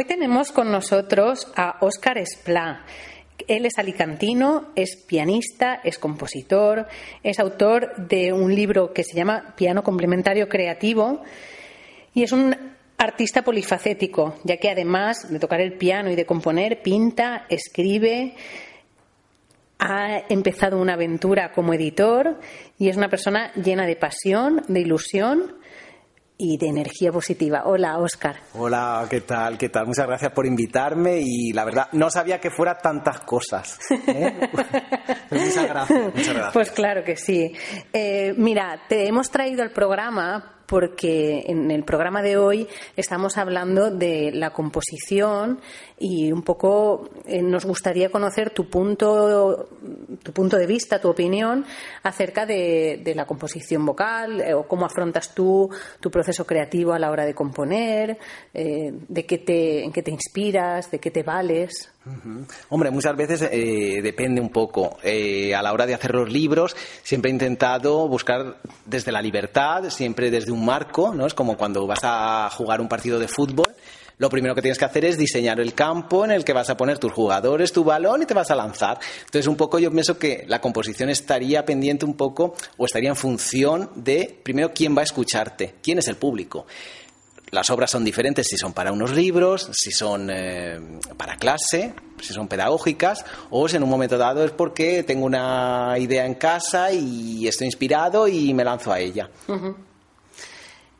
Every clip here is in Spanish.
Hoy tenemos con nosotros a Óscar Esplá. Él es alicantino, es pianista, es compositor, es autor de un libro que se llama Piano Complementario Creativo y es un artista polifacético, ya que además de tocar el piano y de componer, pinta, escribe, ha empezado una aventura como editor y es una persona llena de pasión, de ilusión y de energía positiva. Hola, Oscar. Hola, ¿qué tal? ¿Qué tal? Muchas gracias por invitarme y la verdad no sabía que fuera tantas cosas. ¿eh? muchas, gracias, muchas gracias. Pues claro que sí. Eh, mira, te hemos traído al programa porque en el programa de hoy estamos hablando de la composición y un poco eh, nos gustaría conocer tu punto, tu punto de vista, tu opinión acerca de, la composición vocal eh, o cómo afrontas tú tu proceso creativo a la hora de componer, eh, de qué te, en qué te inspiras, de qué te vales. Hombre, muchas veces depende un poco. a la hora de hacer los libros siempre he intentado buscar desde la libertad, siempre desde un un marco, ¿no? Es como cuando vas a jugar un partido de fútbol. Lo primero que tienes que hacer es diseñar el campo en el que vas a poner tus jugadores, tu balón y te vas a lanzar. Entonces, un poco yo pienso que la composición estaría pendiente un poco o estaría en función de, primero, quién va a escucharte, quién es el público las obras son diferentes si son para unos libros, si son eh, para clase, si son pedagógicas, o si en un momento dado es porque tengo una idea en casa y estoy inspirado y me lanzo a ella.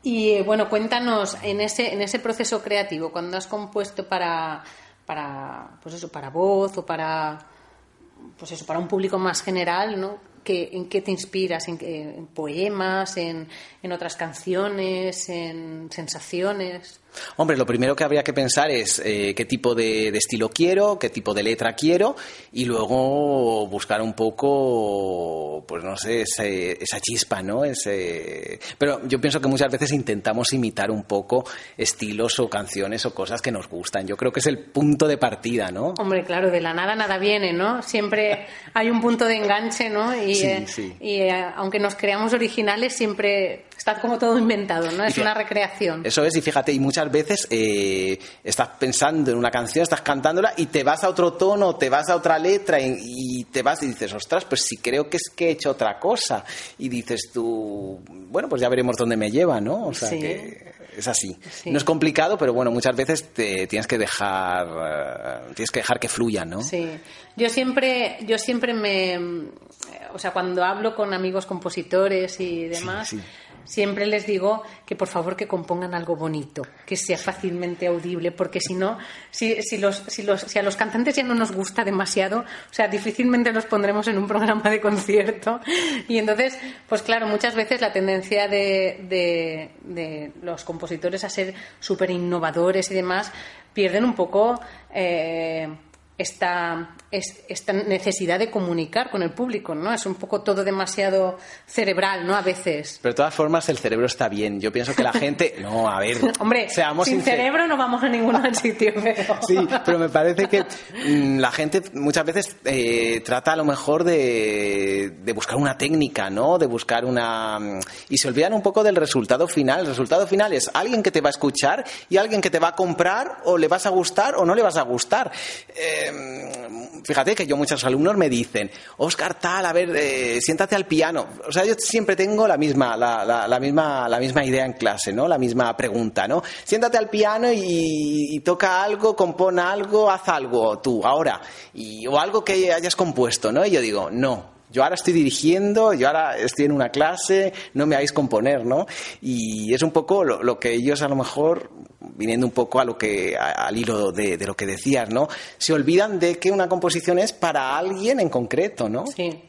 Y eh, bueno, cuéntanos en ese, en ese proceso creativo, cuando has compuesto para, para, pues eso, para voz o para, pues eso, para un público más general, ¿no? ¿En qué te inspiras? ¿En, poemas? En, ¿En, otras canciones? ¿En sensaciones? Hombre, lo primero que habría que pensar es eh, qué tipo de, estilo quiero, qué tipo de letra quiero y luego buscar un poco, pues no sé, esa chispa, ¿no? Ese... Pero yo pienso que muchas veces intentamos imitar un poco estilos o canciones o cosas que nos gustan. Yo creo que es el punto de partida, ¿no? Hombre, claro, de la nada nada viene, ¿no? Siempre hay un punto de enganche, ¿no? Y, eh, y eh, aunque nos creamos originales, siempre está como todo inventado, ¿no? Es una recreación. Eso es, y fíjate, y muchas veces eh, estás pensando en una canción, estás cantándola y te vas a otro tono, te vas a otra letra y, te vas y dices, ostras, pues sí creo que es que he hecho otra cosa. Y dices tú, bueno, pues ya veremos dónde me lleva, ¿no? O sea que es así. No es complicado, pero bueno, muchas veces te tienes que dejar, eh, tienes que dejar que fluya, ¿no? Sí. Yo siempre, yo siempre me, o sea, cuando hablo con amigos compositores y demás, siempre les digo que por favor que compongan algo bonito, que sea fácilmente audible, porque si no, si, si, los, si, los, si a los cantantes ya no nos gusta demasiado, o sea, difícilmente los pondremos en un programa de concierto. Y entonces, pues claro, muchas veces la tendencia de, de, de los compositores a ser súper innovadores y demás pierden un poco. Eh, esta, esta necesidad de comunicar con el público, ¿no? Es un poco todo demasiado cerebral, ¿no? A veces. Pero de todas formas el cerebro está bien. Yo pienso que la gente... No, a ver... Hombre, seamos sin cerebro no vamos a ningún sitio. Sí, pero me parece que mm, la gente muchas veces eh, trata a lo mejor de, de buscar una técnica, ¿no? De buscar una... Mm, y se olvidan un poco del resultado final. El resultado final es alguien que te va a escuchar y alguien que te va a comprar o le vas a gustar o no le vas a gustar. Eh, fíjate que yo muchos alumnos me dicen, Oscar tal, a ver, eh, siéntate al piano. O sea, yo siempre tengo la misma, la, misma, la misma idea en clase, ¿no? La misma pregunta, ¿no? Siéntate al piano y, toca algo, compone algo, haz algo tú, ahora. Y, o algo que hayas compuesto, ¿no? Y yo digo, no, yo ahora estoy dirigiendo, yo ahora estoy en una clase, no me hagáis componer, ¿no? Y es un poco lo, que ellos a lo mejor, viniendo un poco a lo que, al hilo de, lo que decías, ¿no? Se olvidan de que una composición es para alguien en concreto, ¿no? Sí.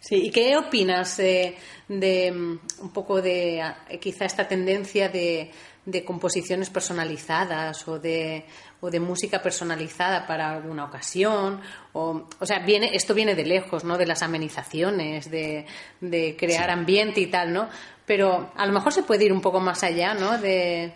Sí, ¿y qué opinas de, de mm, un poco de quizá esta tendencia de, de composiciones personalizadas o de o de música personalizada para alguna ocasión. O, o sea, viene, esto viene de lejos, ¿no? De las amenizaciones, de, de crear ambiente y tal, ¿no? Pero a lo mejor se puede ir un poco más allá, ¿no? De,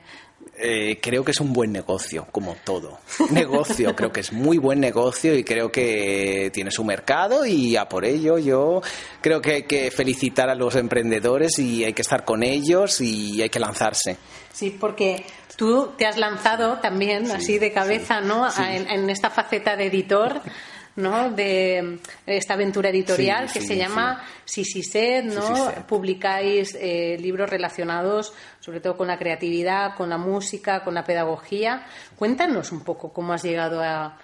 eh, creo que es un buen negocio, como todo. Negocio, creo que es muy buen negocio y creo que tiene su mercado y a por ello yo creo que hay que felicitar a los emprendedores y hay que estar con ellos y hay que lanzarse. Sí, porque Tú te has lanzado también así de cabeza, ¿no? En, esta faceta de editor. ¿no? de esta aventura editorial que se llama Sisiset, ¿no? Publicáis eh, libros relacionados sobre todo con la creatividad, con la música, con la pedagogía. Cuéntanos un poco cómo has llegado a,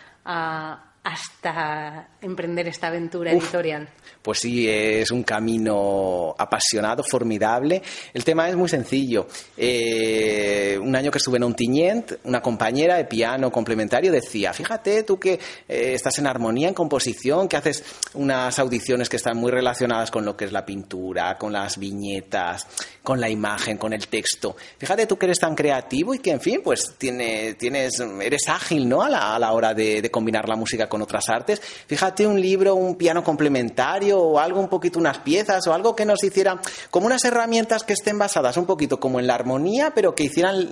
hasta emprender esta aventura editorial? Pues sí, es un camino apasionado, formidable. El tema es muy sencillo. Eh, un año que estuve en Ontinyent, una compañera de piano complementario decía, fíjate tú que eh, estás en armonía, en composición, que haces unas audiciones que están muy relacionadas con lo que es la pintura, con las viñetas, con la imagen, con el texto. Fíjate tú que eres tan creativo y que, en fin, pues tiene, tienes, eres ágil, ¿no? A la, hora de combinar la música con otras artes. Fíjate un libro, un piano complementario o algo un poquito, unas piezas o algo que nos hiciera como unas herramientas que estén basadas un poquito como en la armonía, pero que hicieran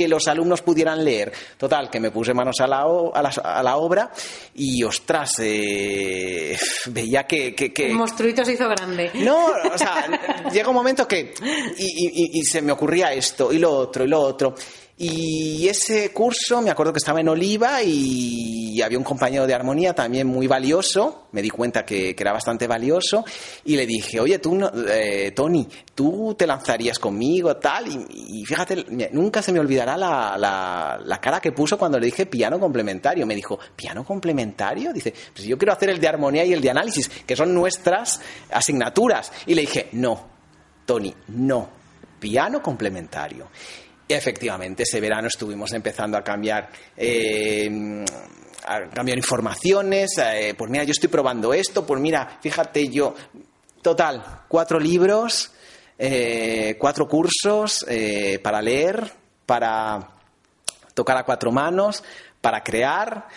que los alumnos pudieran leer. Total, que me puse manos a la, a la, obra y, ostras, eh, veía que, que, El monstruito se hizo grande. No, o sea, llega un momento que... y, se me ocurría esto y lo otro y lo otro. Y ese curso, me acuerdo que estaba en Oliva y había un compañero de armonía también muy valioso, me di cuenta que, era bastante valioso, y le dije, oye, tú, eh, Tony, tú te lanzarías conmigo, tal, y, fíjate, nunca se me olvidará la, la, cara que puso cuando le dije piano complementario. Me dijo, ¿piano complementario? Dice, pues yo quiero hacer el de armonía y el de análisis, que son nuestras asignaturas. Y le dije, no, Tony, no, piano complementario efectivamente, ese verano estuvimos empezando a cambiar. Eh, a cambiar informaciones, eh, pues mira, yo estoy probando esto, pues mira, fíjate yo, total, cuatro libros, eh, cuatro cursos para leer, para tocar a cuatro manos, para crear,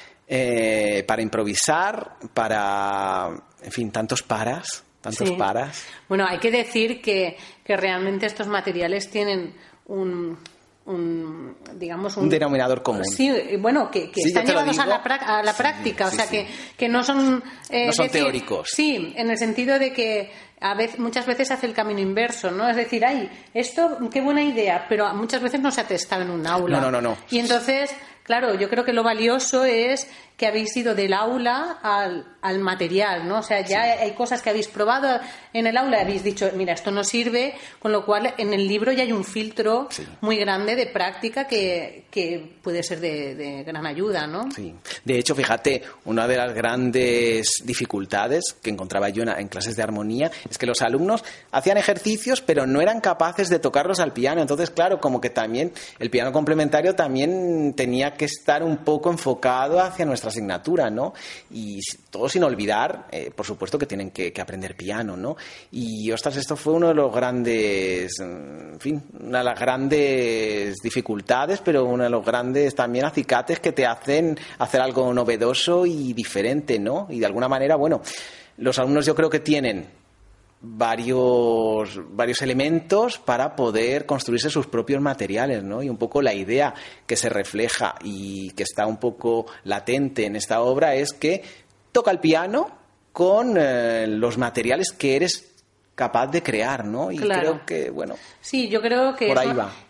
para improvisar, para, en fin, tantos paras, tantos paras. Bueno, hay que decir que, que realmente estos materiales tienen un, un digamos un, denominador común sí bueno que, están llevados a la, a la práctica o sea que, que no son eh, no son teóricos sí en el sentido de que a veces, muchas veces hace el camino inverso, ¿no? Es decir, ay, esto, qué buena idea, pero muchas veces no se ha testado en un aula. No, no, no. no. Y entonces, claro, yo creo que lo valioso es que habéis ido del aula al, al material, ¿no? O sea, ya hay cosas que habéis probado en el aula y habéis dicho, mira, esto no sirve, con lo cual en el libro ya hay un filtro muy grande de práctica que, que puede ser de, gran ayuda, ¿no? Sí. De hecho, fíjate, una de las grandes dificultades que encontraba yo en, clases de armonía es que los alumnos hacían ejercicios, pero no eran capaces de tocarlos al piano. Entonces, claro, como que también el piano complementario también tenía que estar un poco enfocado hacia nuestra asignatura, ¿no? Y todo sin olvidar, eh, por supuesto, que tienen que, aprender piano, ¿no? Y, ostras, esto fue uno de los grandes, en fin, una de las grandes dificultades, pero uno de los grandes también acicates que te hacen hacer algo novedoso y diferente, ¿no? Y de alguna manera, bueno, los alumnos yo creo que tienen varios, varios elementos para poder construirse sus propios materiales, ¿no? Y un poco la idea que se refleja y que está un poco latente en esta obra es que toca el piano con eh, los materiales que eres capaz de crear, ¿no? Y creo que, bueno. Sí, yo creo que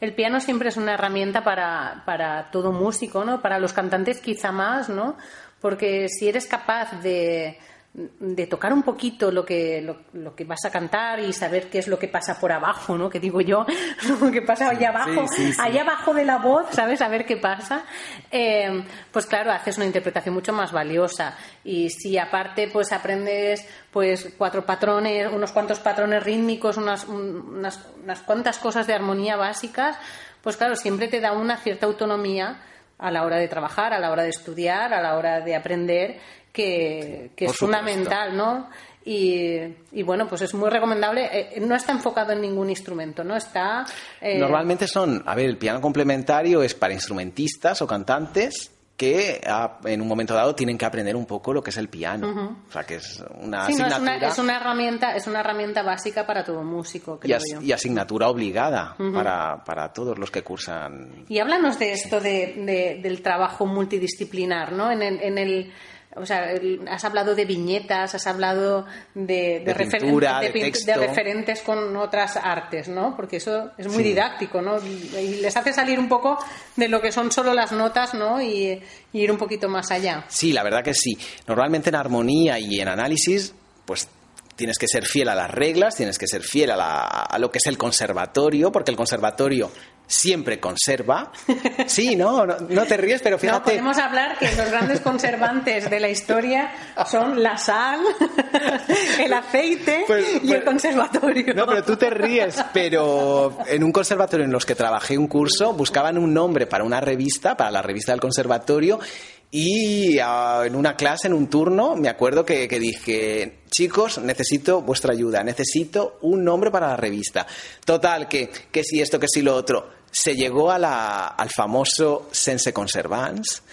el piano siempre es una herramienta para, para todo músico, ¿no? Para los cantantes quizá más, ¿no? Porque si eres capaz de de tocar un poquito lo que, lo, que vas a cantar y saber qué es lo que pasa por abajo, ¿no? Que digo yo, lo que pasa allá abajo, allá abajo de la voz, ¿sabes? A ver qué pasa. Eh, pues claro, haces una interpretación mucho más valiosa. Y si aparte, pues aprendes, pues cuatro patrones, unos cuantos patrones rítmicos, unas, unas, unas cuantas cosas de armonía básicas, pues claro, siempre te da una cierta autonomía a la hora de trabajar, a la hora de estudiar, a la hora de aprender que, es fundamental, ¿no? Y, bueno, pues es muy recomendable. Eh, no está enfocado en ningún instrumento, ¿no? Está. Eh, Normalmente son, a ver, el piano complementario es para instrumentistas o cantantes que en un momento dado tienen que aprender un poco lo que es el piano. O sea, que es una asignatura... es, una, herramienta, es una herramienta básica para todo músico, creo y, asignatura obligada para, para, todos los que cursan. Y háblanos de esto de, del trabajo multidisciplinar, ¿no? En el, en el o sea, has hablado de viñetas, has hablado de, de, de, referentes con otras artes, ¿no? Porque eso es muy didáctico, ¿no? Y les hace salir un poco de lo que son solo las notas, ¿no? Y, y ir un poquito más allá. Sí, la verdad que sí. Normalmente en armonía y en análisis, pues tienes que ser fiel a las reglas, tienes que ser fiel a, lo que es el conservatorio, porque el conservatorio siempre conserva. Sí, ¿no? No, te ríes, pero fíjate. No, podemos hablar que los grandes conservantes de la historia son la sal, el aceite pues, y el pues, conservatorio. No, pero tú te ríes, pero en un conservatorio en los que trabajé un curso buscaban un nombre para una revista, para la revista del conservatorio, y ah, en una clase, en un turno, me acuerdo que, dije, chicos, necesito vuestra ayuda, necesito un nombre para la revista. Total, que, que si esto, que si lo otro. Se llegó a la, al famoso Sense Conservans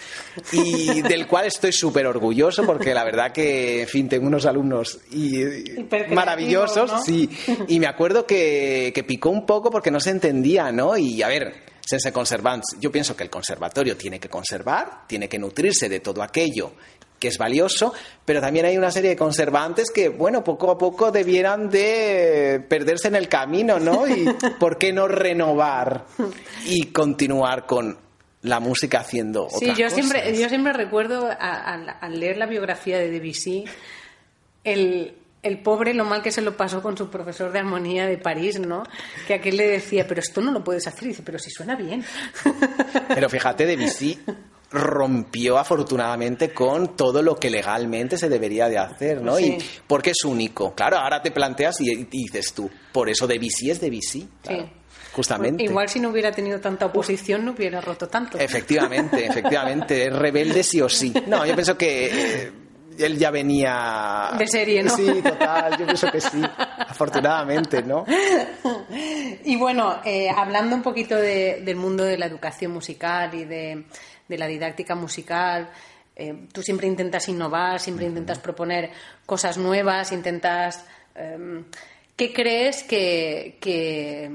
y del cual estoy súper orgulloso porque la verdad que, en fin, tengo unos alumnos y, maravillosos, sí. Y me acuerdo que, que picó un poco porque no se entendía, ¿no? Y a ver, Sense Conservants, yo pienso que el conservatorio tiene que conservar, tiene que nutrirse de todo aquello que es valioso, pero también hay una serie de conservantes que, bueno, poco a poco debieran de perderse en el camino, ¿no? Y ¿por qué no renovar y continuar con la música haciendo sí, yo siempre yo siempre recuerdo al leer la biografía de Debussy el, el pobre lo mal que se lo pasó con su profesor de armonía de París, ¿no? Que aquel le decía, pero esto no lo puedes hacer. Y dice, pero si suena bien. Pero fíjate, Debussy rompió afortunadamente con todo lo que legalmente se debería de hacer, ¿no? Y porque es único. Claro, ahora te planteas y, dices tú, por eso Debussy es Debussy. sí. Justamente. Igual si no hubiera tenido tanta oposición no hubiera roto tanto. Efectivamente, efectivamente. Es rebelde sí o sí. No, yo pienso que eh, él ya venía... De serie, ¿no? Sí, total, yo pienso que sí, afortunadamente, ¿no? Y bueno, eh, hablando un poquito del mundo de la educación musical y de, la didáctica musical, eh, tú siempre intentas innovar, siempre intentas proponer cosas nuevas, intentas... Em, ¿Qué crees que,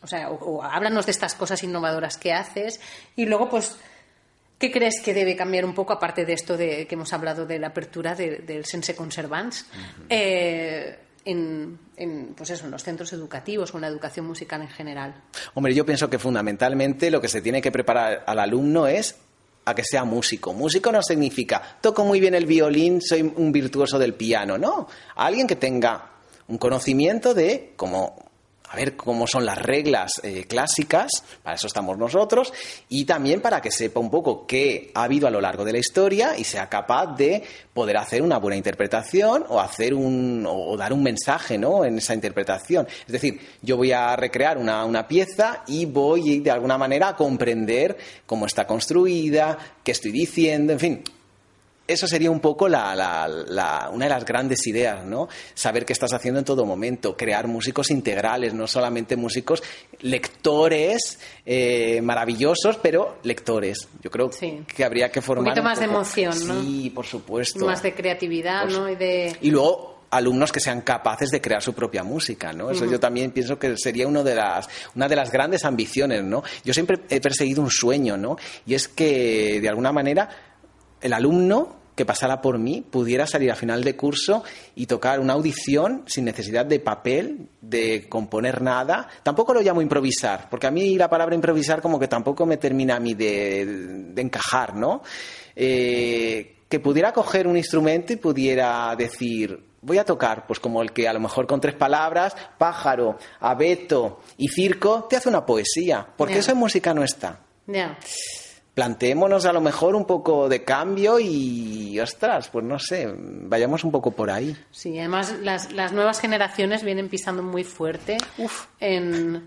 o sea, o, háblanos de estas cosas innovadoras que haces y luego pues ¿Qué crees que debe cambiar un poco, aparte de esto de que hemos hablado de la apertura del Sense Conservans, eh, en, pues eso, en los centros educativos o en la educación musical en general? Hombre, yo pienso que fundamentalmente lo que se tiene que preparar al alumno es a que sea músico. Músico no significa toco muy bien el violín, soy un virtuoso del piano, no. Alguien que tenga un conocimiento de cómo a ver cómo son las reglas eh, clásicas, para eso estamos nosotros, y también para que sepa un poco qué ha habido a lo largo de la historia y sea capaz de poder hacer una buena interpretación o hacer un o dar un mensaje ¿no? en esa interpretación. Es decir, yo voy a recrear una, una pieza y voy de alguna manera a comprender cómo está construida, qué estoy diciendo, en fin, eso sería un poco la, una de las grandes ideas, ¿no? Saber qué estás haciendo en todo momento, crear músicos integrales, no solamente músicos lectores eh, maravillosos, pero lectores. Yo creo que habría que formar. Un poquito más de emoción, ¿no? Sí, por supuesto. Más de creatividad, ¿no? Y, de... y luego alumnos que sean capaces de crear su propia música, ¿no? Eso yo también pienso que sería uno de las, una de las grandes ambiciones, ¿no? Yo siempre he perseguido un sueño, ¿no? Y es que, de alguna manera, el alumno que pasara por mí pudiera salir a final de curso y tocar una audición sin necesidad de papel, de componer nada. Tampoco lo llamo improvisar, porque a mí la palabra improvisar como que tampoco me termina a mí de, encajar, ¿no? Eh, que pudiera coger un instrumento y pudiera decir, voy a tocar, pues como el que a lo mejor con tres palabras, pájaro, abeto y circo, te hace una poesía, porque eso en música no está planteémonos a lo mejor un poco de cambio y, ostras, pues no sé, vayamos un poco por ahí. Sí, además las, las nuevas generaciones vienen pisando muy fuerte en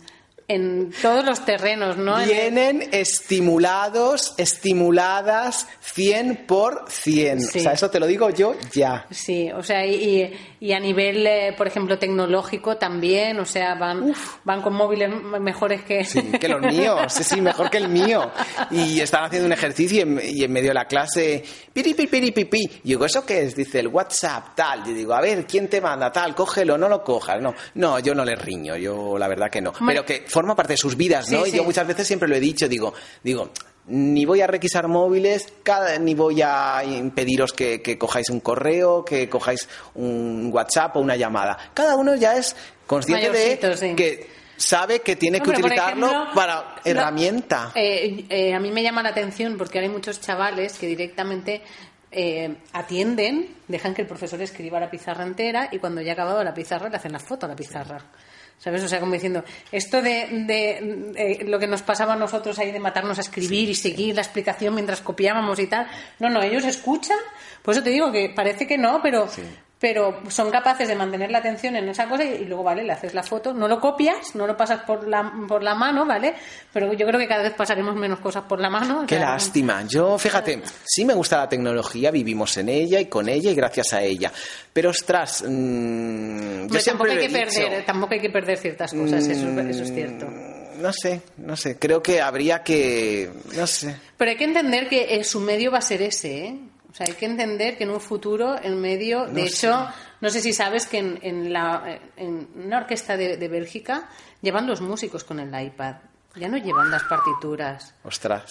en todos los terrenos, ¿no? Vienen estimulados, estimuladas 100 por 100. O sea, eso te lo digo yo ya. Sí, o sea, y, y a nivel, eh, por ejemplo, tecnológico también, o sea, van, van con móviles mejores que... Sí, que los míos, sí, sí, mejor que el mío. Y están haciendo un ejercicio y en, medio de la clase, piri, piri, piri, Y digo, ¿eso qué es? Dice, el WhatsApp, tal. Y digo, a ver, ¿quién te manda? Tal, cógelo, no lo cojas. No, no, yo no le riño, yo la verdad que no. Pero que forma parte de sus vidas, ¿no? y yo muchas veces siempre lo he dicho, digo, digo, ni voy a requisar móviles, cada, ni voy a impediros que, cojáis un correo, que cojáis un WhatsApp o una llamada. Cada uno ya es consciente de que sabe que tiene que utilizarlo para herramienta. Eh, eh, a mí me llama la atención porque hay muchos chavales que directamente eh, atienden, dejan que el profesor escriba la pizarra entera y cuando ya ha acabado la pizarra le hacen la foto a la pizarra. ¿Sabes? O sea, como diciendo, esto de, lo que nos pasaba a nosotros ahí de matarnos a escribir y seguir la explicación mientras copiábamos y tal. No, no, ellos escuchan. Por eso te digo que parece que no, pero, pero son capaces de mantener la atención en esa cosa y, luego, ¿vale? Le haces la foto, no lo copias, no lo pasas por la, por la mano, ¿vale? Pero yo creo que cada vez pasaremos menos cosas por la mano. Qué lástima. Yo, fíjate, sí me gusta la tecnología, vivimos en ella y con ella y gracias a ella. Pero, ostras, mmm, tampoco, hay que perder, tampoco hay que perder ciertas cosas, eso, eso es cierto mm, no sé, no sé. Creo que habría que. No sé. Pero hay que entender que su medio va a ser ese, ¿eh? O sea, hay que entender que en un futuro el medio, de hecho, no sé si sabes que en, la, en una orquesta de, Bélgica llevan los músicos con el iPad. Ya no llevan las partituras. Ostras.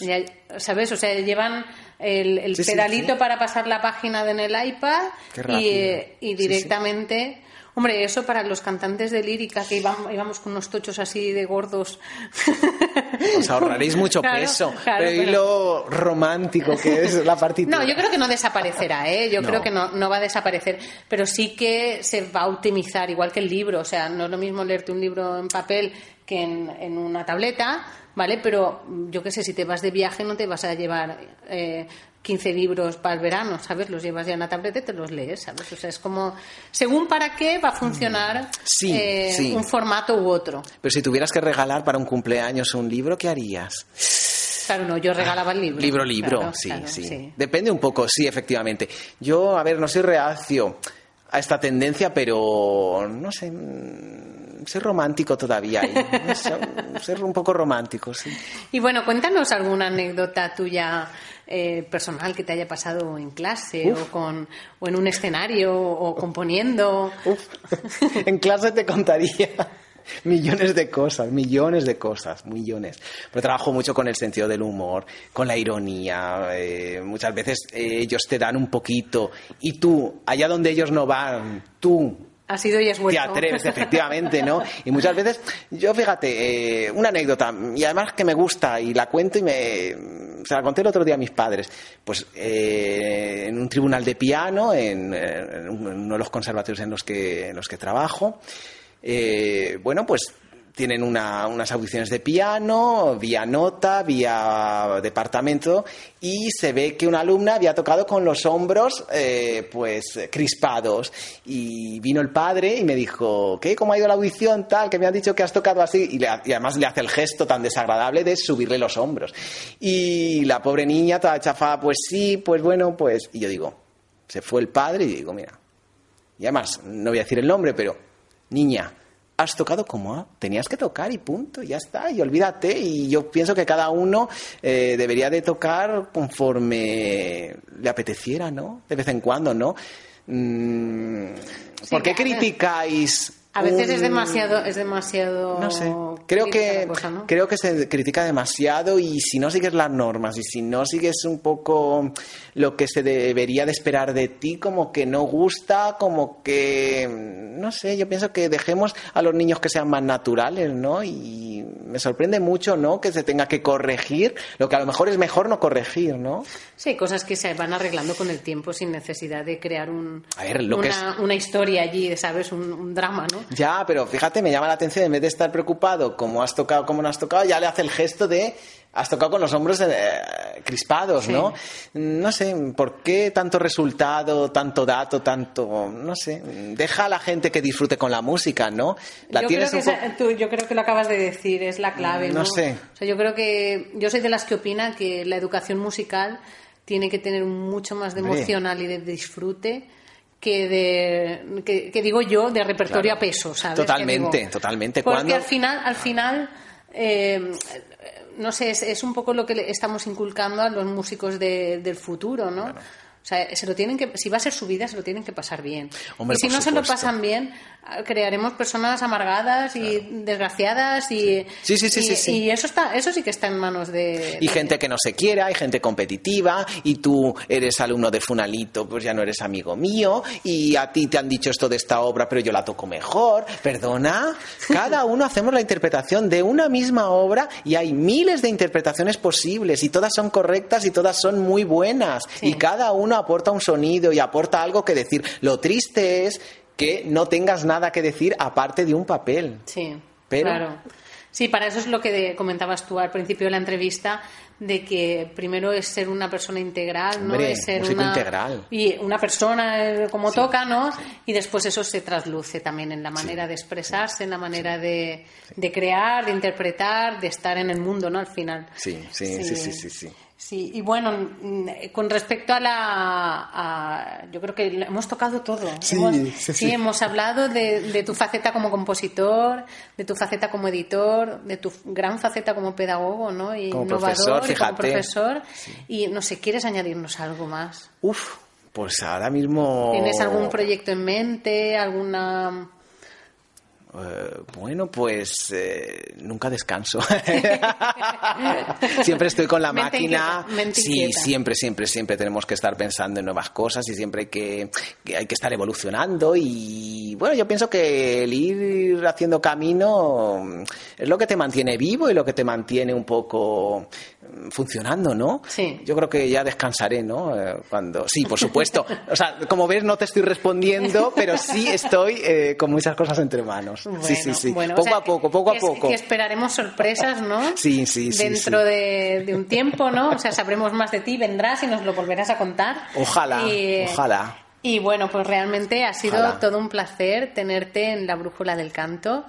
¿Sabes? O sea, llevan el, pedalito para pasar la página en el iPad y, directamente Hombre, eso para los cantantes de lírica que íbamos, con unos tochos así de gordos. Os ahorraréis mucho peso. pero, y lo romántico que es la partitura. No, yo creo que no desaparecerá, ¿eh? Yo creo que no, no va a desaparecer. Pero sí que se va a optimizar, igual que el libro. O sea, no es lo mismo leerte un libro en papel que en, en una tableta, ¿vale? Pero yo qué sé, si te vas de viaje no te vas a llevar eh, 15 libros para el verano, ¿sabes? Los llevas ya en la tableta y te los lees, ¿sabes? O sea, es como, según para qué va a funcionar eh, un formato u otro. Pero si tuvieras que regalar para un cumpleaños un libro, ¿qué harías? Claro, no, yo regalaba el libro. Libro, libro, sí, sí, Depende un poco, sí, efectivamente. Yo, a ver, no soy reacio a esta tendencia, pero no sé, mm, ser romántico todavía. ser un poco romántico, sí. Y bueno, cuéntanos alguna anécdota tuya eh, personal que te haya pasado en clase o, con, o en un escenario o componiendo. en clase te contaría millones de cosas, millones de cosas, millones. Pero trabajo mucho con el sentido del humor, con la ironía. Eh, muchas veces eh, ellos te dan un poquito y tú, allá donde ellos no van, tú ha sido y es Te atreves, efectivamente, ¿no? Y muchas veces, yo fíjate, eh, una anécdota, y además que me gusta, y la cuento y me. Se la conté el otro día a mis padres. Pues eh, en un tribunal de piano, en, uno de los conservatorios en los que, en los que trabajo, eh, bueno, pues tienen unas audiciones de piano, vía nota, vía departamento, y se ve que una alumna había tocado con los hombros eh, pues crispados. Y vino el padre y me dijo, ¿qué? ¿Cómo ha ido la audición? Tal, que me han dicho que has tocado así. Y, además le hace el gesto tan desagradable de subirle los hombros. Y la pobre niña, toda chafada, pues sí, pues bueno, pues... Y yo digo, se fue el padre y digo, mira, y además, no voy a decir el nombre, pero, niña, has tocado como tenías que tocar y punto, ya está, y olvídate. Y yo pienso que cada uno eh, debería de tocar conforme le apeteciera, ¿no? De vez en cuando, ¿no? Mm, ¿Por qué criticáis a veces es demasiado, es demasiado. No sé. Creo que creo que se critica demasiado y si no sigues las normas y si no sigues un poco lo que se debería de esperar de ti, como que no gusta, como que no sé. Yo pienso que dejemos a los niños que sean más naturales, ¿no? Y me sorprende mucho, ¿no? Que se tenga que corregir lo que a lo mejor es mejor no corregir, ¿no? Sí, cosas que se van arreglando con el tiempo sin necesidad de crear un, una, una, historia allí, ¿sabes? un drama, ¿no? Ya, pero fíjate, me llama la atención, en vez de estar preocupado como has tocado, como no has tocado, ya le hace el gesto de has tocado con los hombros eh, crispados, ¿no? No sé, ¿por qué tanto resultado, tanto dato, tanto, no sé, deja a la gente que disfrute con la música, ¿no? La yo, creo que yo creo que lo acabas de decir, es la clave, ¿no? No sé. O sea, yo creo que, yo soy de las que opinan que la educación musical tiene que tener mucho más de emocional y de disfrute que de que, digo yo de repertorio a peso ¿sabes? totalmente totalmente. porque al final al final eh, no sé es, un poco lo que estamos inculcando a los músicos del futuro no O sea, se lo tienen que, si va a ser su vida, se lo tienen que pasar bien. y si no se lo pasan bien, crearemos personas amargadas y desgraciadas y, sí, sí, sí, sí, y eso está, eso sí que está en manos de. Y gente que no se quiera, hay gente competitiva, y tú eres alumno de Funalito, pues ya no eres amigo mío, y a ti te han dicho esto de esta obra, pero yo la toco mejor. Perdona, cada uno hacemos la interpretación de una misma obra y hay miles de interpretaciones posibles y todas son correctas y todas son muy buenas y cada uno aporta un sonido y aporta algo que decir. Lo triste es que no tengas nada que decir aparte de un papel. Sí, claro. Sí, para eso es lo que comentabas tú al principio de la entrevista, de que primero es ser una persona integral, ¿no? Es ser una integral. y una persona eh, como toca, ¿no? Y después eso se trasluce también en la manera de expresarse, en la manera de, de, crear, de interpretar, de estar en el mundo, ¿no? Al final. sí, sí, sí, sí. sí. Sí, y bueno, mm, con respecto a la. yo creo que hemos tocado todo. Sí, hemos, sí, hemos hablado de, tu faceta como compositor, de tu faceta como editor, de tu gran faceta como pedagogo, ¿no? Y como innovador, profesor, y como profesor. Y no sé, ¿quieres añadirnos algo más? Uf, pues ahora mismo. ¿Tienes algún proyecto en mente? ¿Alguna.? Eh, bueno, pues eh, nunca descanso. siempre estoy con la máquina. sí, siempre, siempre, siempre tenemos que estar pensando en nuevas cosas y siempre que, hay que estar evolucionando. Y bueno, yo pienso que el ir haciendo camino es lo que te mantiene vivo y lo que te mantiene un poco mm, funcionando, ¿no? Sí. Yo creo que ya descansaré, ¿no? Eh, cuando sí, por supuesto. O sea, como ves, no te estoy respondiendo, pero sí estoy con muchas cosas entre manos sí, sí, sí. poco a poco, poco a poco. Que esperaremos sorpresas, ¿no? Sí, sí, sí. Dentro De, un tiempo, ¿no? O sea, sabremos más de ti, vendrás y nos lo volverás a contar. Ojalá, ojalá. Y bueno, pues realmente ha sido todo un placer tenerte en la brújula del canto.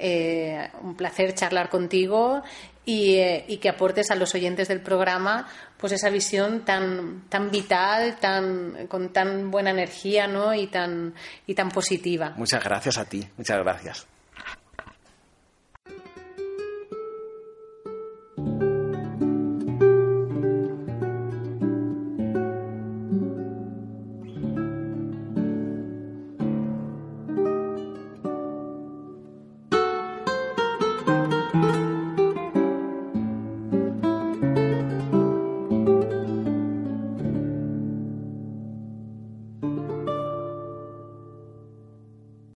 Eh, un placer charlar contigo eh, y, que aportes a los oyentes del programa pues esa visión tan tan vital tan con tan buena energía ¿no? y tan y tan positiva. Muchas gracias a ti. Muchas gracias